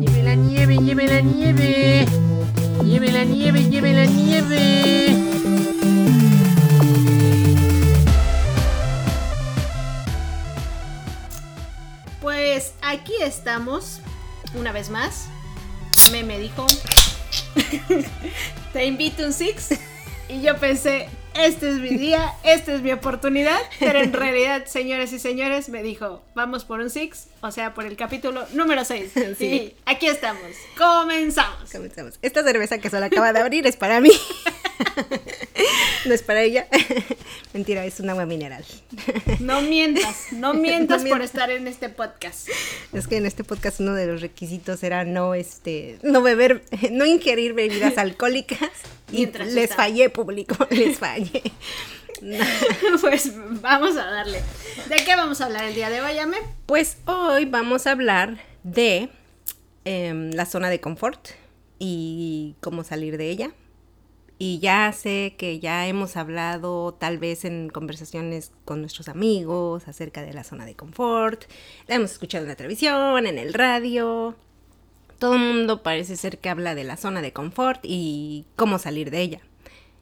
Lleve la nieve, lleve la nieve. Lleve la nieve, lleve la nieve. Pues aquí estamos, una vez más. Me me dijo, te invito un six. Y yo pensé, este es mi día, esta es mi oportunidad. Pero en realidad, señores y señores, me dijo, vamos por un six, o sea, por el capítulo número 6. Sí. Y aquí estamos, comenzamos. Comenzamos. Esta cerveza que solo acaba de abrir es para mí. no es para ella. Mentira, es un agua mineral. No mientas, no mientas No por mientas. estar en este podcast. Es que en este podcast uno de los requisitos era no este no beber, no ingerir bebidas alcohólicas y Mientras les fallé público, les fallé. No. Pues vamos a darle. ¿De qué vamos a hablar el día de hoy, Ame? Pues hoy vamos a hablar de em, la zona de confort y cómo salir de ella. Y ya sé que ya hemos hablado tal vez en conversaciones con nuestros amigos acerca de la zona de confort. La hemos escuchado en la televisión, en el radio. Todo el mundo parece ser que habla de la zona de confort y cómo salir de ella.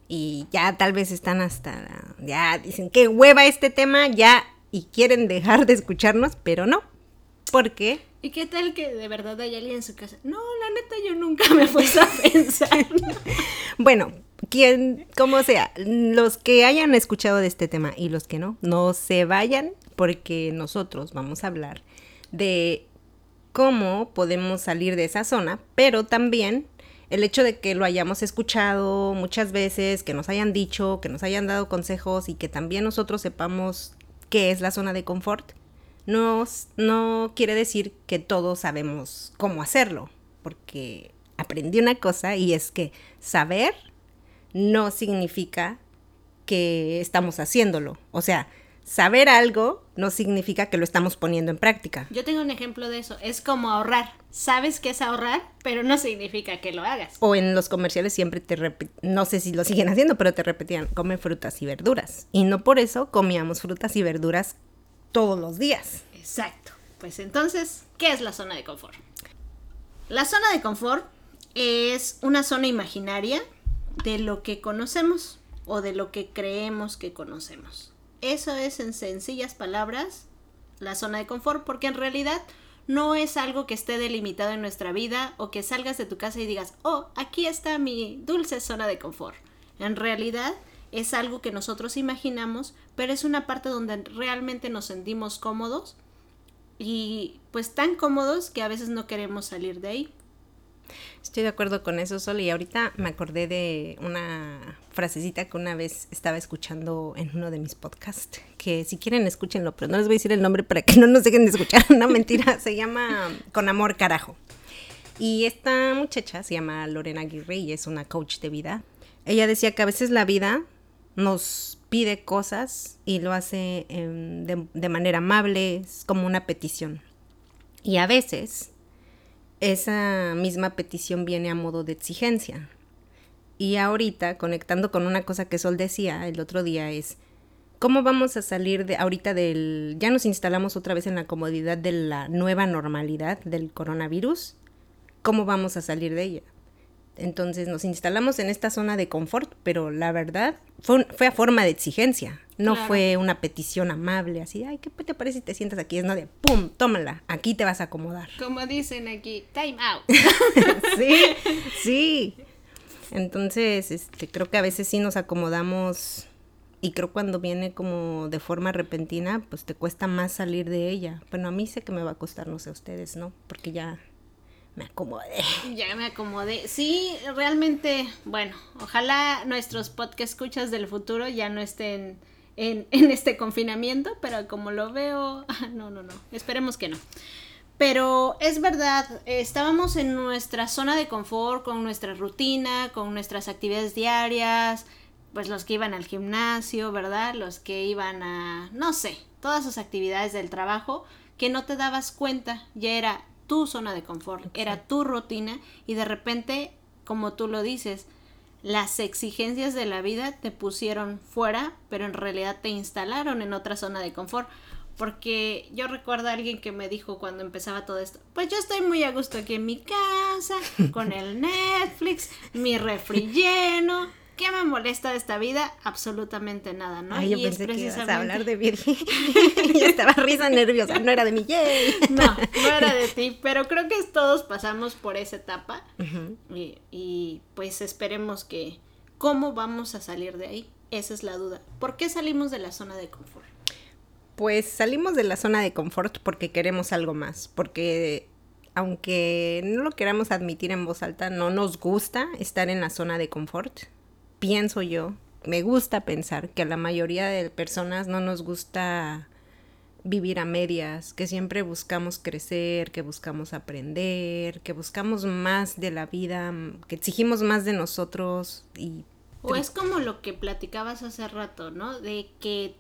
Y ya tal vez están hasta, ya dicen que hueva este tema, ya, y quieren dejar de escucharnos, pero no. ¿Por qué? ¿Y qué tal que de verdad hay alguien en su casa? No, la neta yo nunca me puesto a pensar. Bueno, quien, como sea, los que hayan escuchado de este tema y los que no, no se vayan porque nosotros vamos a hablar de cómo podemos salir de esa zona, pero también el hecho de que lo hayamos escuchado muchas veces, que nos hayan dicho, que nos hayan dado consejos y que también nosotros sepamos qué es la zona de confort, no, no quiere decir que todos sabemos cómo hacerlo, porque aprendí una cosa y es que saber no significa que estamos haciéndolo. O sea, saber algo no significa que lo estamos poniendo en práctica. Yo tengo un ejemplo de eso. Es como ahorrar. Sabes que es ahorrar, pero no significa que lo hagas. O en los comerciales siempre te repi- no sé si lo siguen haciendo, pero te repetían, come frutas y verduras. Y no por eso comíamos frutas y verduras todos los días. Exacto. Pues entonces, ¿qué es la zona de confort? La zona de confort es una zona imaginaria de lo que conocemos o de lo que creemos que conocemos. Eso es en sencillas palabras la zona de confort porque en realidad no es algo que esté delimitado en nuestra vida o que salgas de tu casa y digas, oh, aquí está mi dulce zona de confort. En realidad es algo que nosotros imaginamos, pero es una parte donde realmente nos sentimos cómodos y pues tan cómodos que a veces no queremos salir de ahí. Estoy de acuerdo con eso, Sol. Y ahorita me acordé de una frasecita que una vez estaba escuchando en uno de mis podcasts. Que si quieren, escúchenlo, pero no les voy a decir el nombre para que no nos dejen de escuchar. No, mentira. Se llama Con Amor Carajo. Y esta muchacha se llama Lorena Aguirre y es una coach de vida. Ella decía que a veces la vida nos pide cosas y lo hace em, de, de manera amable, es como una petición. Y a veces esa misma petición viene a modo de exigencia. Y ahorita, conectando con una cosa que Sol decía el otro día, es cómo vamos a salir de ahorita del... Ya nos instalamos otra vez en la comodidad de la nueva normalidad del coronavirus. ¿Cómo vamos a salir de ella? Entonces nos instalamos en esta zona de confort, pero la verdad fue, fue a forma de exigencia. No Claro. fue una petición amable, así, ay, ¿qué te parece si te sientas aquí? Es no de, ¡pum! Tómala, aquí te vas a acomodar. Como dicen aquí, time out. sí, sí. Entonces, este, creo que a veces sí nos acomodamos y creo cuando viene como de forma repentina, pues te cuesta más salir de ella. Bueno, a mí sé que me va a costar, no sé a ustedes, ¿no? Porque ya me acomodé. Ya me acomodé. Sí, realmente, bueno, ojalá nuestros podcast escuchas del futuro ya no estén en, en este confinamiento, pero como lo veo, no, no, no, esperemos que no. Pero es verdad, estábamos en nuestra zona de confort, con nuestra rutina, con nuestras actividades diarias, pues los que iban al gimnasio, ¿verdad? Los que iban a, no sé, todas sus actividades del trabajo, que no te dabas cuenta, ya era tu zona de confort, era tu rutina y de repente, como tú lo dices, las exigencias de la vida te pusieron fuera, pero en realidad te instalaron en otra zona de confort. Porque yo recuerdo a alguien que me dijo cuando empezaba todo esto, pues yo estoy muy a gusto aquí en mi casa, con el Netflix, mi refri lleno. ¿Qué me molesta de esta vida? Absolutamente nada, ¿no? Ay, yo Y pensé que ibas a hablar de Virgen. yo estaba risa nerviosa, no era de mi yay. No, no era de ti, pero creo que todos pasamos por esa etapa y, y, pues esperemos que cómo vamos a salir de ahí. Esa es la duda. ¿Por qué salimos de la zona de confort? Pues salimos de la zona de confort porque queremos algo más, porque aunque no lo queramos admitir en voz alta, no nos gusta estar en la zona de confort. Pienso yo, me gusta pensar que a la mayoría de personas no nos gusta vivir a medias, que siempre buscamos crecer, que buscamos aprender, que buscamos más de la vida, que exigimos más de nosotros y... O es como lo que platicabas hace rato, ¿no? De que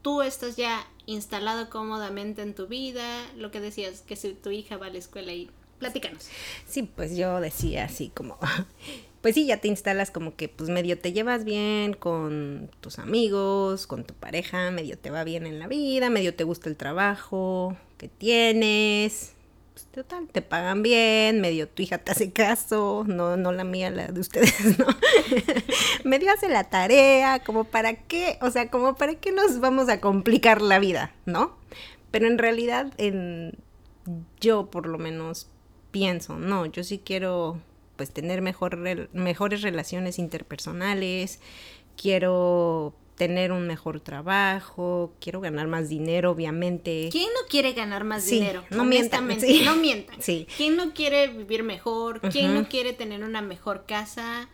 tú estás ya instalado cómodamente en tu vida, lo que decías, que si tu hija va a la escuela y platícanos. Sí, pues yo decía así como, pues sí, ya te instalas como que pues medio te llevas bien con tus amigos, con tu pareja, medio te va bien en la vida, medio te gusta el trabajo que tienes. Pues total, te pagan bien, medio tu hija te hace caso, no, no la mía, la de ustedes, ¿no? medio hace la tarea, como para qué, o sea, como para qué nos vamos a complicar la vida, ¿no? Pero en realidad, en, yo por lo menos pienso, no, yo sí quiero pues tener mejor, mejores relaciones interpersonales, quiero tener un mejor trabajo, quiero ganar más dinero, obviamente. ¿Quién no quiere ganar más Sí, dinero? no mientan, sí. no mientan. Sí. ¿Quién no quiere vivir mejor? ¿Quién no quiere tener una mejor casa?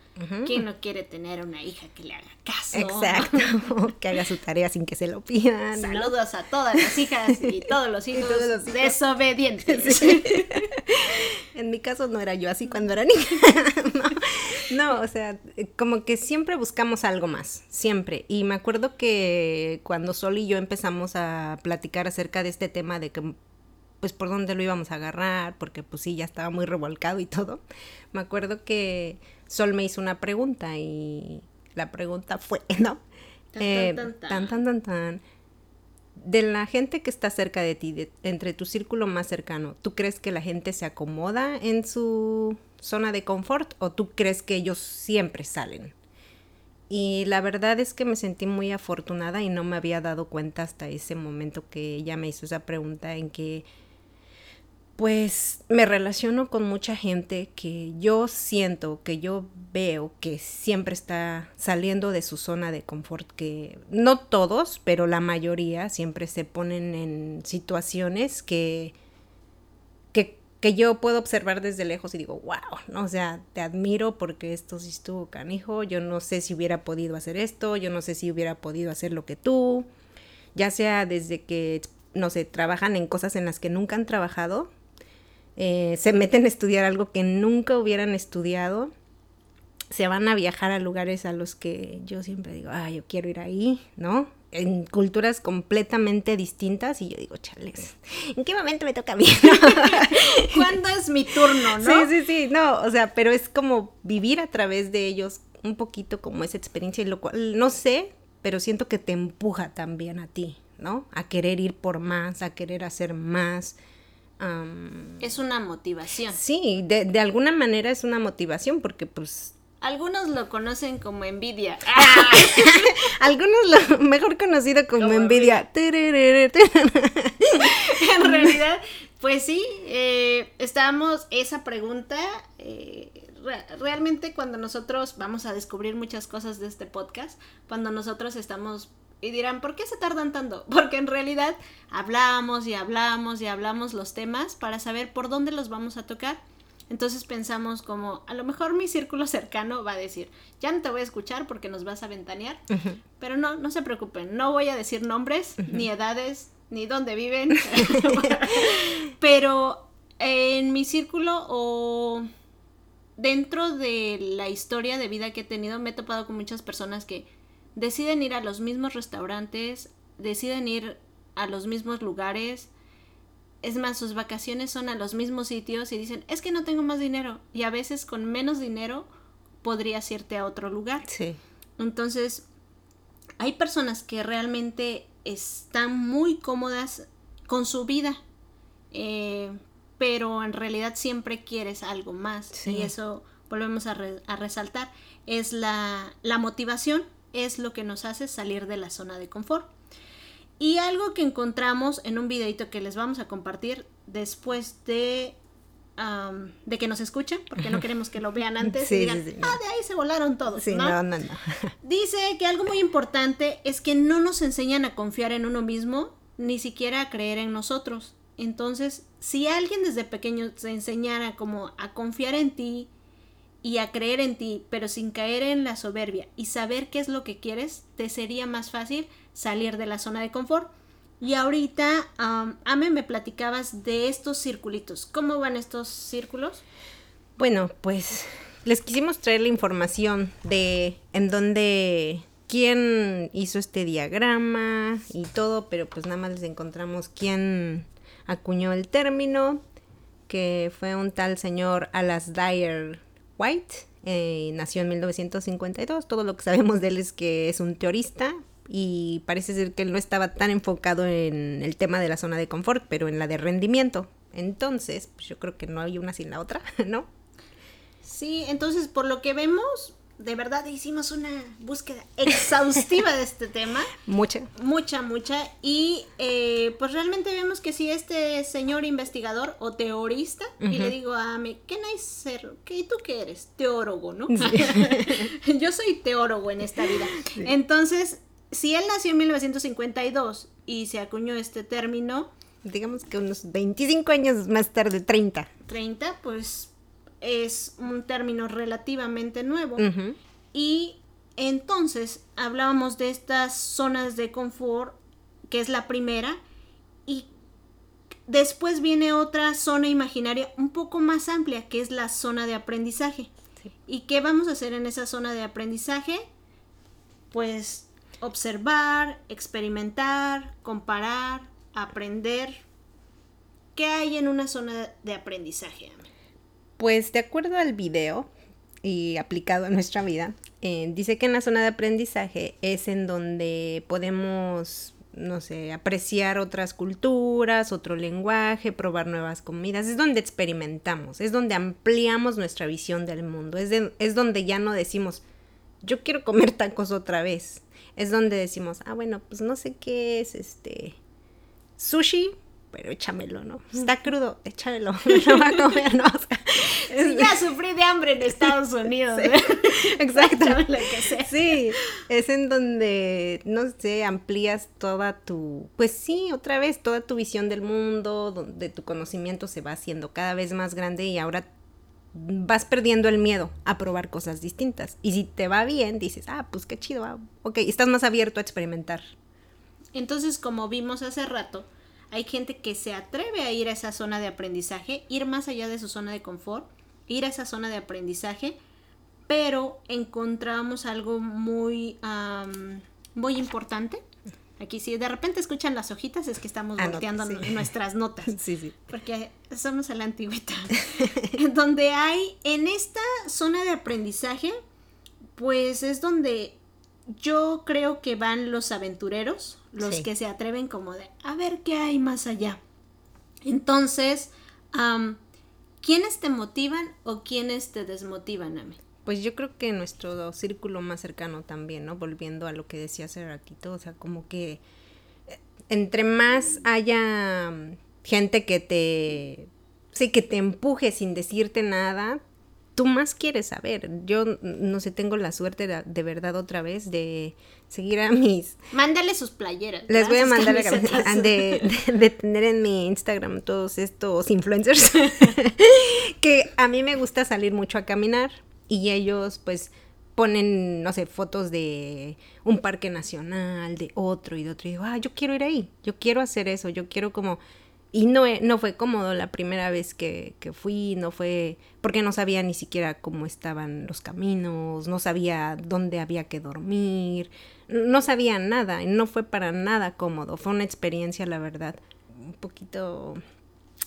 ¿Quién no quiere tener una hija que le haga caso? Exacto, que haga su tarea sin que se lo pidan. ¿no? Saludos a todas las hijas y todos los hijos todos los hijos. desobedientes. En mi caso no era yo así cuando era niña. no, no, o sea, como que siempre buscamos algo más, siempre. Y me acuerdo que cuando Sol y yo empezamos a platicar acerca de este tema de que pues por dónde lo íbamos a agarrar, porque pues sí, ya estaba muy revolcado y todo. Me acuerdo que Sol me hizo una pregunta y la pregunta fue, ¿no? Tan, tan, Eh, tan, tan. tan, tan, tan, tan. De la gente que está cerca de ti, de- entre tu círculo más cercano, ¿tú crees que la gente se acomoda en su zona de confort o tú crees que ellos siempre salen? Y la verdad es que me sentí muy afortunada y no me había dado cuenta hasta ese momento que ella me hizo esa pregunta en que pues me relaciono con mucha gente que yo siento, que yo veo que siempre está saliendo de su zona de confort, que no todos, pero la mayoría siempre se ponen en situaciones que, que, que yo puedo observar desde lejos y digo, wow, ¿no? o sea, te admiro porque esto sí estuvo canijo, yo no sé si hubiera podido hacer esto, yo no sé si hubiera podido hacer lo que tú, ya sea desde que, no sé, trabajan en cosas en las que nunca han trabajado, eh, se meten a estudiar algo que nunca hubieran estudiado, se van a viajar a lugares a los que yo siempre digo, ah, yo quiero ir ahí, ¿no? En culturas completamente distintas y yo digo, chales, ¿en qué momento me toca a mí? ¿Cuándo es mi turno, no? Sí, sí, sí, no, o sea, pero es como vivir a través de ellos un poquito como esa experiencia, y lo cual no sé, pero siento que te empuja también a ti, ¿no? A querer ir por más, a querer hacer más. Es una motivación. sí, de, de alguna manera es una motivación porque pues Algunos lo conocen como envidia. algunos lo mejor conocido como, Como envidia. en realidad, pues sí, eh, estábamos, esa pregunta, eh, re- realmente cuando nosotros vamos a descubrir muchas cosas de este podcast, cuando nosotros estamos, y dirán, ¿por qué se tardan tanto? Porque en realidad hablamos y hablamos y hablamos los temas para saber por dónde los vamos a tocar. Entonces pensamos como, a lo mejor mi círculo cercano va a decir, ya no te voy a escuchar porque nos vas a ventanear, pero no, no se preocupen, no voy a decir nombres, ni edades, ni dónde viven, pero en mi círculo o dentro de la historia de vida que he tenido me he topado con muchas personas que deciden ir a los mismos restaurantes, deciden ir a los mismos lugares, es más, sus vacaciones son a los mismos sitios y dicen, es que no tengo más dinero. Y a veces con menos dinero podrías irte a otro lugar. Sí. Entonces, hay personas que realmente están muy cómodas con su vida, eh, pero en realidad siempre quieres algo más Sí. y eso volvemos a, re- a resaltar, es la, la motivación, es lo que nos hace salir de la zona de confort. Y algo que encontramos en un videito que les vamos a compartir después de, de que nos escuchen, porque no queremos que lo vean antes Sí, y digan, sí, ah, de ahí se volaron todos, Sí, ¿no? no, no. Dice que algo muy importante es que no nos enseñan a confiar en uno mismo, ni siquiera a creer en nosotros. Entonces, si alguien desde pequeño te enseñara como a confiar en ti y a creer en ti, pero sin caer en la soberbia y saber qué es lo que quieres, te sería más fácil salir de la zona de confort. Y ahorita, am, Ame, me platicabas de estos circulitos. ¿Cómo van estos círculos? Bueno, pues les quisimos traer la información de en dónde, quién hizo este diagrama y todo, pero pues nada más les encontramos quién acuñó el término, que fue un tal señor Alas Dyer White, eh, nació en 1952, todo lo que sabemos de él es que es un teorista y parece ser que él no estaba tan enfocado en el tema de la zona de confort, pero en la de rendimiento. Entonces, pues yo creo que no hay una sin la otra, ¿no? Sí, entonces por lo que vemos, de verdad hicimos una búsqueda exhaustiva de este tema, Mucha. mucha, mucha, y eh, pues realmente vemos que si este señor investigador o teorista, y le digo a mí, ¿qué nice ser? ¿Qué, ¿Y tú qué eres? Teólogo, ¿no? Yo soy teólogo en esta vida. Entonces, si él nació en 1952 y se acuñó este término, Digamos que unos 25 años más tarde, 30. 30, pues es un término relativamente nuevo. Y entonces hablábamos de estas zonas de confort, que es la primera, y después viene otra zona imaginaria un poco más amplia, que es la zona de aprendizaje. Sí. ¿Y qué vamos a hacer en esa zona de aprendizaje? Pues observar, experimentar, comparar, aprender. ¿Qué hay en una zona de aprendizaje? Ame? Pues de acuerdo al video y aplicado a nuestra vida, eh, dice que en la zona de aprendizaje es en donde podemos, no sé, apreciar otras culturas, otro lenguaje, probar nuevas comidas. Es donde experimentamos, es donde ampliamos nuestra visión del mundo, es, es donde ya no decimos, yo quiero comer tacos otra vez. Es donde decimos, ah, bueno, pues no sé qué es este sushi, pero échamelo, ¿no? Está crudo, échamelo. No va a comer, ¿no? O sea, Sí, ya sufrí de hambre en Estados Unidos. Sí, ¿eh? Exacto. Échame lo que sea. Sí, es en donde, no sé, amplías toda tu, pues sí, otra vez, toda tu visión del mundo, donde tu conocimiento se va haciendo cada vez más grande y ahora vas perdiendo el miedo a probar cosas distintas. Y si te va bien, dices, ah, pues qué chido, ah, ok, estás más abierto a experimentar. Entonces, como vimos hace rato, hay gente que se atreve a ir a esa zona de aprendizaje, ir más allá de su zona de confort, ir a esa zona de aprendizaje, pero encontramos algo muy, am, muy importante. Aquí si de repente escuchan las hojitas es que estamos volteando sí. nuestras notas. Sí, sí. Porque somos a la antigüita. donde hay, en esta zona de aprendizaje, pues es donde yo creo que van los aventureros, los Sí. que se atreven como de, a ver qué hay más allá. Entonces, am, ¿quiénes te motivan o quiénes te desmotivan a mí? Pues yo creo que nuestro círculo más cercano también, ¿no? Volviendo a lo que decía hace ratito, o sea, como que eh, entre más haya mm, gente que te, sí, que te empuje sin decirte nada, tú más quieres saber. Yo, no sé, tengo la suerte de, de verdad otra vez de seguir a mis... Mándale sus playeras. Les voy a mandar la camiseta de, de, de tener en mi Instagram todos estos influencers que a mí me gusta salir mucho a caminar y ellos pues ponen, no sé, fotos de un parque nacional, de otro y de otro y digo, ah, yo quiero ir ahí, yo quiero hacer eso, yo quiero como... Y no, e- no fue cómodo la primera vez que, que fui, no fue porque no sabía ni siquiera cómo estaban los caminos, no sabía dónde había que dormir, no sabía nada, no fue para nada cómodo, fue una experiencia, la verdad, un poquito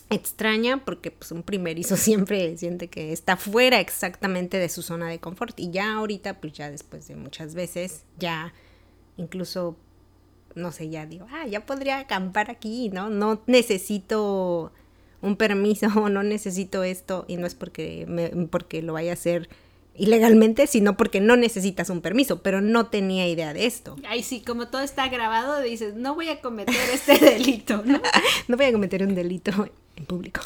extraña porque pues un primerizo siempre siente que está fuera exactamente de su zona de confort y ya ahorita pues ya después de muchas veces ya incluso no sé, ya digo, ah, ya podría acampar aquí, ¿no? No necesito un permiso, no necesito esto, y no es porque, me, porque lo vaya a hacer ilegalmente, sino porque no necesitas un permiso, pero no tenía idea de esto. Ay, sí, como todo está grabado, dices, no voy a cometer este delito, ¿no? no voy a cometer un delito en público.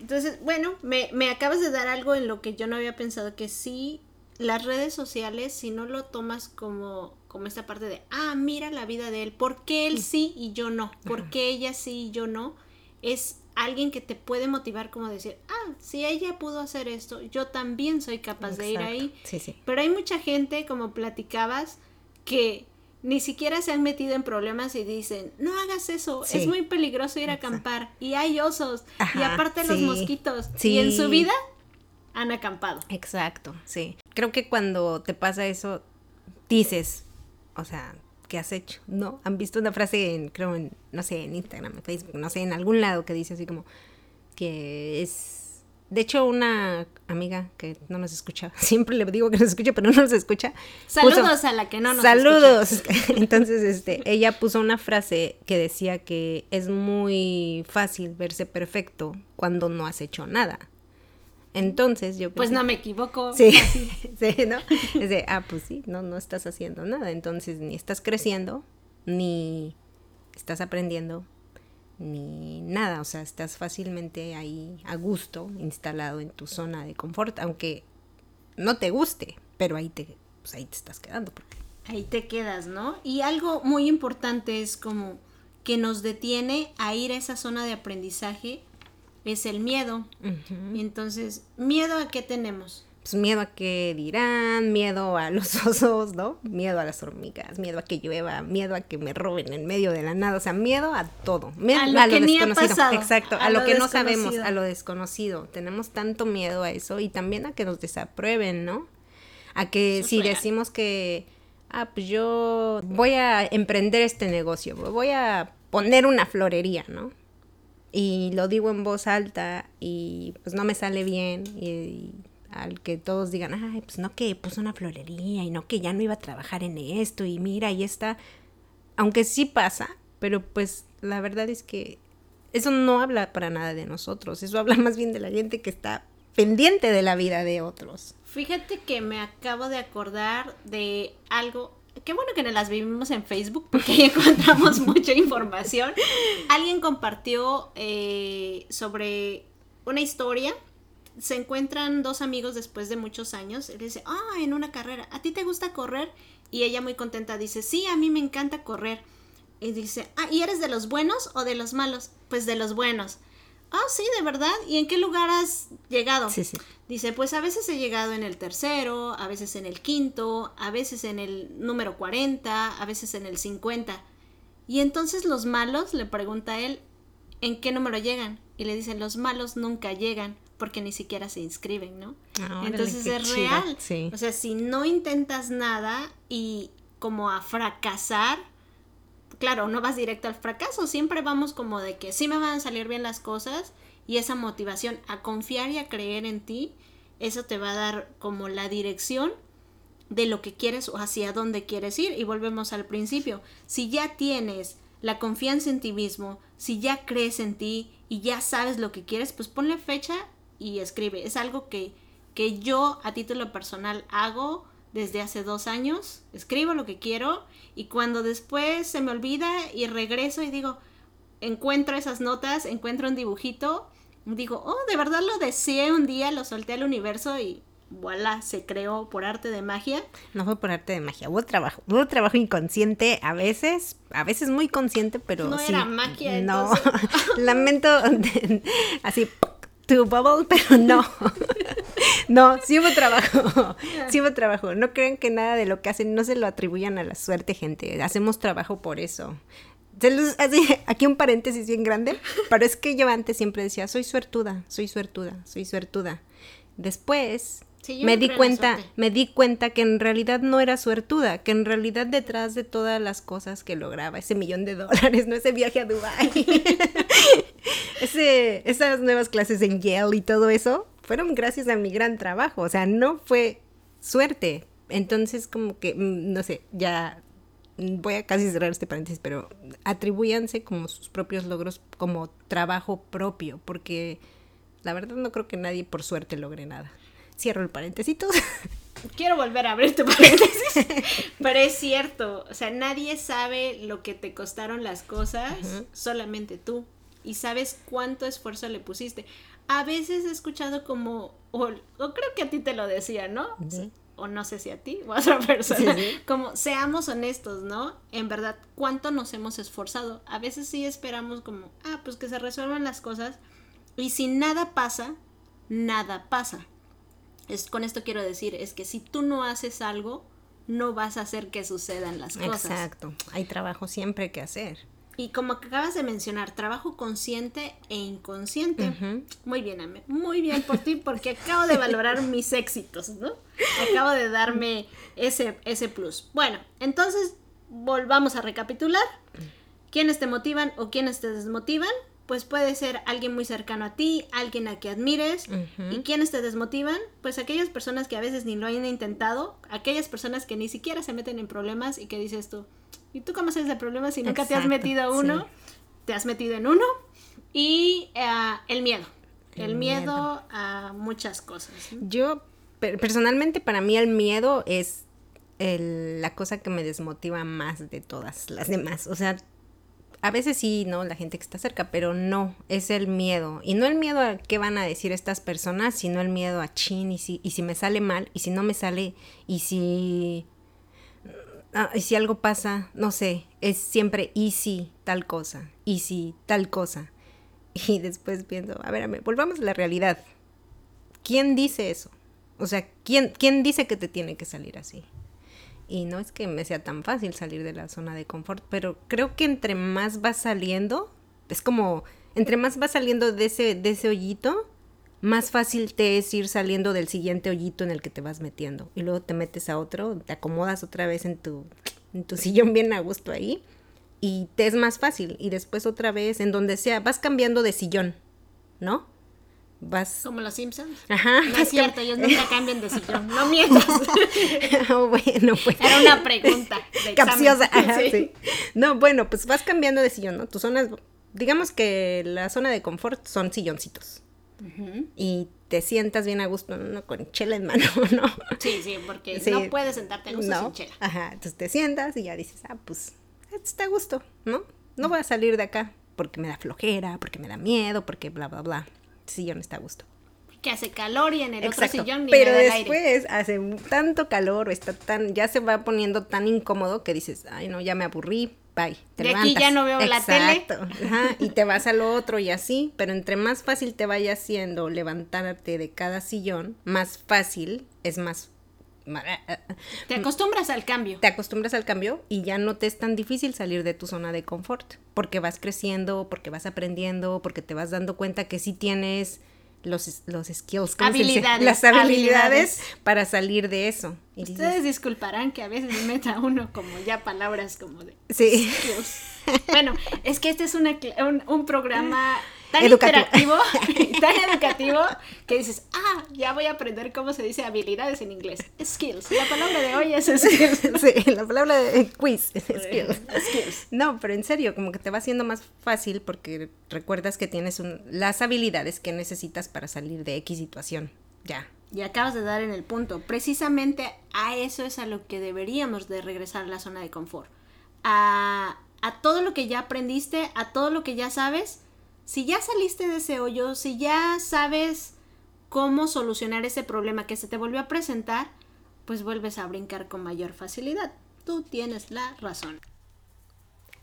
Entonces, bueno, me, me acabas de dar algo en lo que yo no había pensado, que sí, las redes sociales, si no lo tomas como, como esta parte de, ah, mira la vida de él, ¿por qué él sí y yo no? ¿Por qué ella sí y yo no? Es alguien que te puede motivar como decir, ah, si ella pudo hacer esto, yo también soy capaz de ir ahí. Sí, sí. Pero hay mucha gente, como platicabas, que ni siquiera se han metido en problemas y dicen, no hagas eso, Sí. es muy peligroso ir a acampar y hay osos y aparte los mosquitos Sí. y en su vida han acampado. Exacto, sí. Creo que cuando te pasa eso, dices, o sea, ¿qué has hecho? No, han visto una frase en, creo, en, no sé, en Instagram, en Facebook, no sé, en algún lado que dice así como que es, de hecho, una amiga que no nos escucha, siempre le digo que nos escucha, pero no nos escucha. puso- Saludos a la que no nos Saludos. Entonces, este, ella puso una frase que decía que es muy fácil verse perfecto cuando no has hecho nada. Entonces, yo Pues pensé- no me equivoco. Sí, sí, ¿no? Es de, ah, pues sí, no, no estás haciendo nada. Entonces, ni estás creciendo, ni estás aprendiendo, ni nada. O sea, estás fácilmente ahí a gusto, instalado en tu zona de confort, aunque no te guste, pero ahí te, pues ahí te estás quedando. Porque Ahí te quedas, ¿no? Y algo muy importante es como que nos detiene a ir a esa zona de aprendizaje es el miedo. Y entonces, ¿miedo a qué tenemos? pues miedo a que dirán, miedo a los osos, ¿no? Miedo a las hormigas, miedo a que llueva, miedo a que me roben en medio de la nada, o sea, miedo a todo, miedo A lo que ni ha pasado, exacto, a, a lo, lo que no sabemos, desconocido. a lo desconocido. Tenemos tanto miedo a eso y también a que nos desaprueben, ¿no? A que Eso si real. decimos que ah, pues yo voy a emprender este negocio, voy a poner una florería, ¿no? Y lo digo en voz alta y pues no me sale bien y, al que todos digan, ay, pues no que puso una florería y no que ya no iba a trabajar en esto y mira, ahí está, aunque sí pasa, pero pues la verdad es que eso no habla para nada de nosotros, eso habla más bien de la gente que está pendiente de la vida de otros. Fíjate que me acabo de acordar de algo. Qué bueno que nos las vivimos en Facebook porque ahí encontramos mucha información. Alguien compartió eh, sobre una historia. Se encuentran dos amigos después de muchos años. Él dice, ah, en una carrera. ¿A ti te gusta correr? Y ella muy contenta dice, sí, a mí me encanta correr. Y dice, ah, ¿y eres de los buenos o de los malos? Pues de los buenos. Ah, sí, de verdad. ¿Y en qué lugar has llegado? Sí, sí. Dice, pues a veces he llegado en el tercero, a veces en el quinto, a veces en el número 40, a veces en el 50. Y entonces los malos, le pregunta a él, ¿en qué número llegan? Y le dicen, los malos nunca llegan porque ni siquiera se inscriben, ¿no? Ah, entonces es chido. real. Sí. O sea, si no intentas nada y como a fracasar, claro, no vas directo al fracaso, siempre vamos como de que sí me van a salir bien las cosas y esa motivación a confiar y a creer en ti, eso te va a dar como la dirección de lo que quieres o hacia dónde quieres ir. Y volvemos al principio, si ya tienes la confianza en ti mismo, si ya crees en ti y ya sabes lo que quieres, pues ponle fecha y escribe. Es algo que, que yo a título personal hago desde hace dos años, escribo lo que quiero y cuando después se me olvida y regreso y digo, encuentro esas notas, encuentro un dibujito, digo, oh, de verdad lo deseé un día, lo solté al universo y voilà, se creó por arte de magia. No fue por arte de magia, hubo trabajo, hubo trabajo inconsciente a veces, a veces muy consciente, pero No sí. era magia, No, entonces. lamento así tu bubble, pero no. No, hubo trabajo, hubo trabajo. No crean que nada de lo que hacen no se lo atribuyan a la suerte, gente. Hacemos trabajo por eso. Se los- así, aquí un paréntesis bien grande, pero es que yo antes siempre decía, soy suertuda, soy suertuda, soy suertuda. Después Sí, me di cuenta, me di cuenta que en realidad no era suertuda, que en realidad detrás de todas las cosas que lograba, ese millón de dólares, no ese viaje a Dubái, ese, esas nuevas clases en Yale y todo eso, fueron gracias a mi gran trabajo. O sea, no fue suerte, Entonces, como que, mm, no sé, ya mm, voy a casi cerrar este paréntesis, pero atribúyanse como sus propios logros como trabajo propio, porque la verdad no creo que nadie por suerte logre nada. Cierro el paréntesis. Quiero volver a abrir tu paréntesis, pero es cierto, o sea, nadie sabe lo que te costaron las cosas, solamente tú, y sabes cuánto esfuerzo le pusiste. A veces he escuchado como, o, o creo que a ti te lo decía, ¿no? Sí. O no sé si a ti o a otra persona, como seamos honestos, ¿no? En verdad, ¿cuánto nos hemos esforzado? A veces sí esperamos como, ah, pues que se resuelvan las cosas, y si nada pasa, nada pasa es, con esto quiero decir, es que si tú no haces algo, no vas a hacer que sucedan las cosas. Exacto, hay trabajo siempre que hacer. Y como acabas de mencionar, trabajo consciente e inconsciente. Muy bien, Ame. Muy bien por ti, porque acabo de valorar mis éxitos, ¿no? Acabo de darme ese, ese plus. Bueno, entonces volvamos a recapitular. ¿Quiénes te motivan o quiénes te desmotivan? pues puede ser alguien muy cercano a ti, alguien a que admires. ¿Y quiénes te desmotivan? Pues aquellas personas que a veces ni lo han intentado, aquellas personas que ni siquiera se meten en problemas y que dices tú, ¿y tú cómo haces de problemas si nunca te has metido a uno? Te has metido en uno. Y eh, el miedo. El, miedo, a muchas cosas. Yo, personalmente, para mí el miedo es la cosa que me desmotiva más de todas las demás. O sea, a veces sí, ¿no? La gente que está cerca, pero no, es el miedo. Y no el miedo a qué van a decir estas personas, sino el miedo a chin, y si, y si me sale mal, y si no me sale, y si... Ah, si algo pasa, no sé, es siempre y si tal cosa, y si tal cosa. Y después pienso, a ver, a ver, volvamos a la realidad. ¿Quién dice eso? O sea, ¿quién, ¿quién dice que te tiene que salir así? y no es que me sea tan fácil salir de la zona de confort, pero creo que entre más vas saliendo, es como, entre más vas saliendo de ese, de ese hoyito, más fácil te es ir saliendo del siguiente hoyito en el que te vas metiendo. Y luego te metes a otro, te acomodas otra vez en tu, en tu sillón bien a gusto ahí, y te es más fácil. Y después otra vez, en donde sea, vas cambiando de sillón, ¿no? vas... Como los Simpsons. Ajá. No es cierto, ellos nunca cambian de sillón. No mientas. Oh, bueno, pues. Era una pregunta. De Capciosa. Ajá, sí. No, bueno, pues vas cambiando de sillón, ¿no? Tus zonas, digamos que la zona de confort son silloncitos. Y te sientas bien a gusto, ¿no? Con chela en mano, ¿no? Sí, sí, porque no puedes sentarte a gusto sin chela. Ajá, entonces te sientas y ya dices, ah, pues, está a gusto, ¿no? No voy a salir de acá porque me da flojera, porque me da miedo, porque bla, bla, bla sillón está a gusto. Que hace calor y en el otro sillón ni Pero después hace tanto calor, está tan, ya se va poniendo tan incómodo que dices, ay no, ya me aburrí, bye. Te de aquí ya no veo la tele. Ajá, y te vas al otro y así, pero entre más fácil te vaya haciendo levantarte de cada sillón, más fácil es más te acostumbras al cambio. Te acostumbras al cambio y ya no te es tan difícil salir de tu zona de confort, porque vas creciendo, porque vas aprendiendo, porque te vas dando cuenta que sí tienes los, los skills, habilidades, las habilidades, para salir de eso. Ustedes disculparán que a veces meta uno como ya palabras como de sí. Bueno, es que este es un, un programa tan educativo. tan educativo, que dices, ah, ya voy a aprender cómo se dice habilidades en inglés. Skills. La palabra de hoy es skills. sí, la palabra de quiz. Skills. skills. No, pero en serio, como que te va siendo más fácil porque recuerdas que tienes las habilidades que necesitas para salir de X situación. Ya. Y acabas de dar en el punto. Precisamente a eso es a lo que deberíamos de regresar a la zona de confort. A, a todo lo que ya aprendiste, a todo lo que ya sabes, si ya saliste de ese hoyo, si ya sabes cómo solucionar ese problema que se te volvió a presentar, pues vuelves a brincar con mayor facilidad. Tú tienes la razón.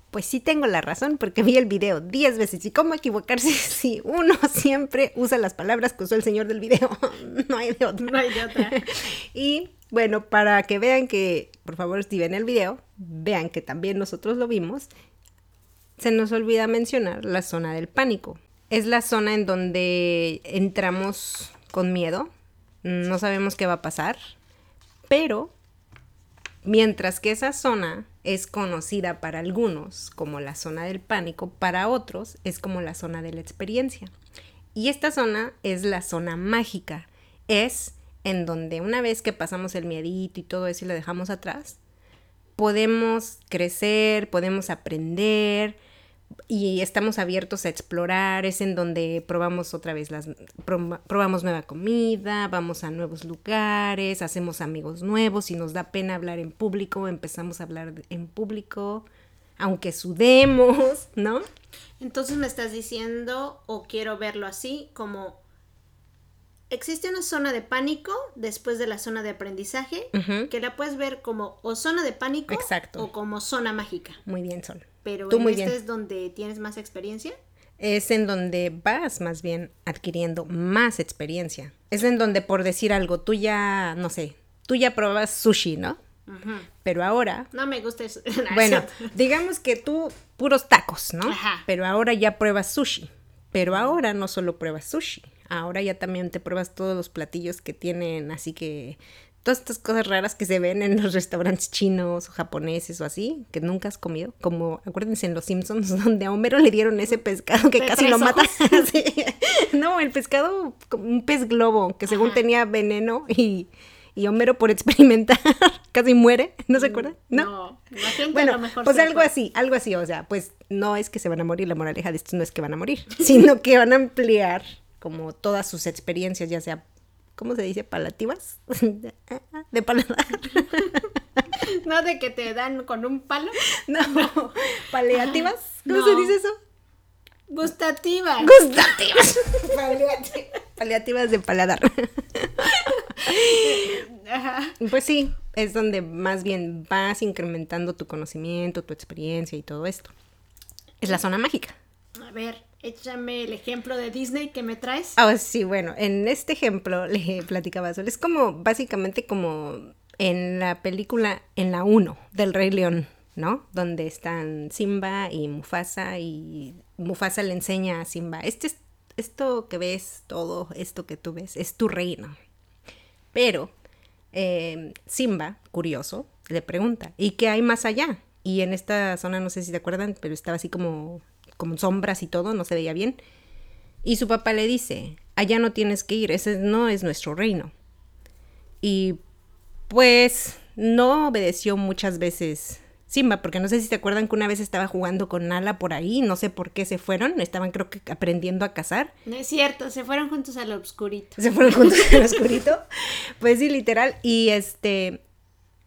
Pues sí tengo la razón porque vi el video 10 veces. ¿Y cómo equivocarse si uno siempre usa las palabras que usó el señor del video? no hay de otra. No hay de otra. y bueno, para que vean que, por favor, si ven el video, vean que también nosotros lo vimos se nos olvida mencionar la zona del pánico. Es la zona en donde entramos con miedo, no sabemos qué va a pasar, pero mientras que esa zona es conocida para algunos como la zona del pánico, para otros es como la zona de la experiencia. Y esta zona es la zona mágica, es en donde una vez que pasamos el miedito y todo eso y lo dejamos atrás, podemos crecer, podemos aprender y estamos abiertos a explorar, es en donde probamos otra vez las probamos nueva comida, vamos a nuevos lugares, hacemos amigos nuevos, si nos da pena hablar en público, empezamos a hablar en público, aunque sudemos, ¿no? Entonces me estás diciendo, o quiero verlo así, como existe una zona de pánico después de la zona de aprendizaje, que la puedes ver como o zona de pánico Exacto. o como zona mágica. Muy bien, Sol. Pero Tú en muy este bien. es donde tienes más experiencia. Es en donde vas más bien adquiriendo más experiencia. Es en donde, por decir algo, tú ya, no sé, tú ya probas sushi, ¿no? Pero ahora No me gusta eso. No, es Bueno, digamos que tú puros tacos, ¿no? Ajá. Pero ahora ya pruebas sushi. Pero ahora no solo pruebas sushi, ahora ya también te pruebas todos los platillos que tienen, así que todas estas cosas raras que se ven en los restaurantes chinos o japoneses o así, que nunca has comido, como acuérdense en Los Simpsons donde a Homero le dieron ese pescado que casi lo mata. Sí. No, el pescado, como un pez globo, que según Ajá. tenía veneno y, y Homero por experimentar casi muere, ¿no se acuerdan? No, a Bueno, lo mejor pues algo así, algo así, o sea, pues no es que se van a morir, la moraleja de esto no es que van a morir, sino que van a ampliar como todas sus experiencias, ya sea, ¿cómo se dice? Palativas, de paladar, No de que te dan con un palo. no, paliativas, ¿cómo No. se dice eso? Gustativa. Gustativas, paliativas de paladar. Ajá. Pues sí, es donde más bien vas incrementando tu conocimiento, tu experiencia y todo esto. Es la zona mágica. A ver, échame el ejemplo de Disney que me traes. Ah, sí, bueno, en este ejemplo le platicaba Sol, es como básicamente como en la película, en la 1 del Rey León, ¿no? Donde están Simba y Mufasa y Mufasa le enseña a Simba, este es, esto que ves, todo esto que tú ves, es tu reino. Pero eh, Simba, curioso, le pregunta, ¿y qué hay más allá? Y en esta zona, no sé si se acuerdan, pero estaba así como, como sombras y todo, no se veía bien. Y su papá le dice, allá no tienes que ir, ese no es nuestro reino. Y pues no obedeció muchas veces Simba, porque no sé si se acuerdan que una vez estaba jugando con Nala por ahí, no sé por qué se fueron, estaban creo que aprendiendo a cazar. No es cierto, se fueron juntos al obscurito. Se fueron juntos al oscurito. Pues sí, literal. Y este.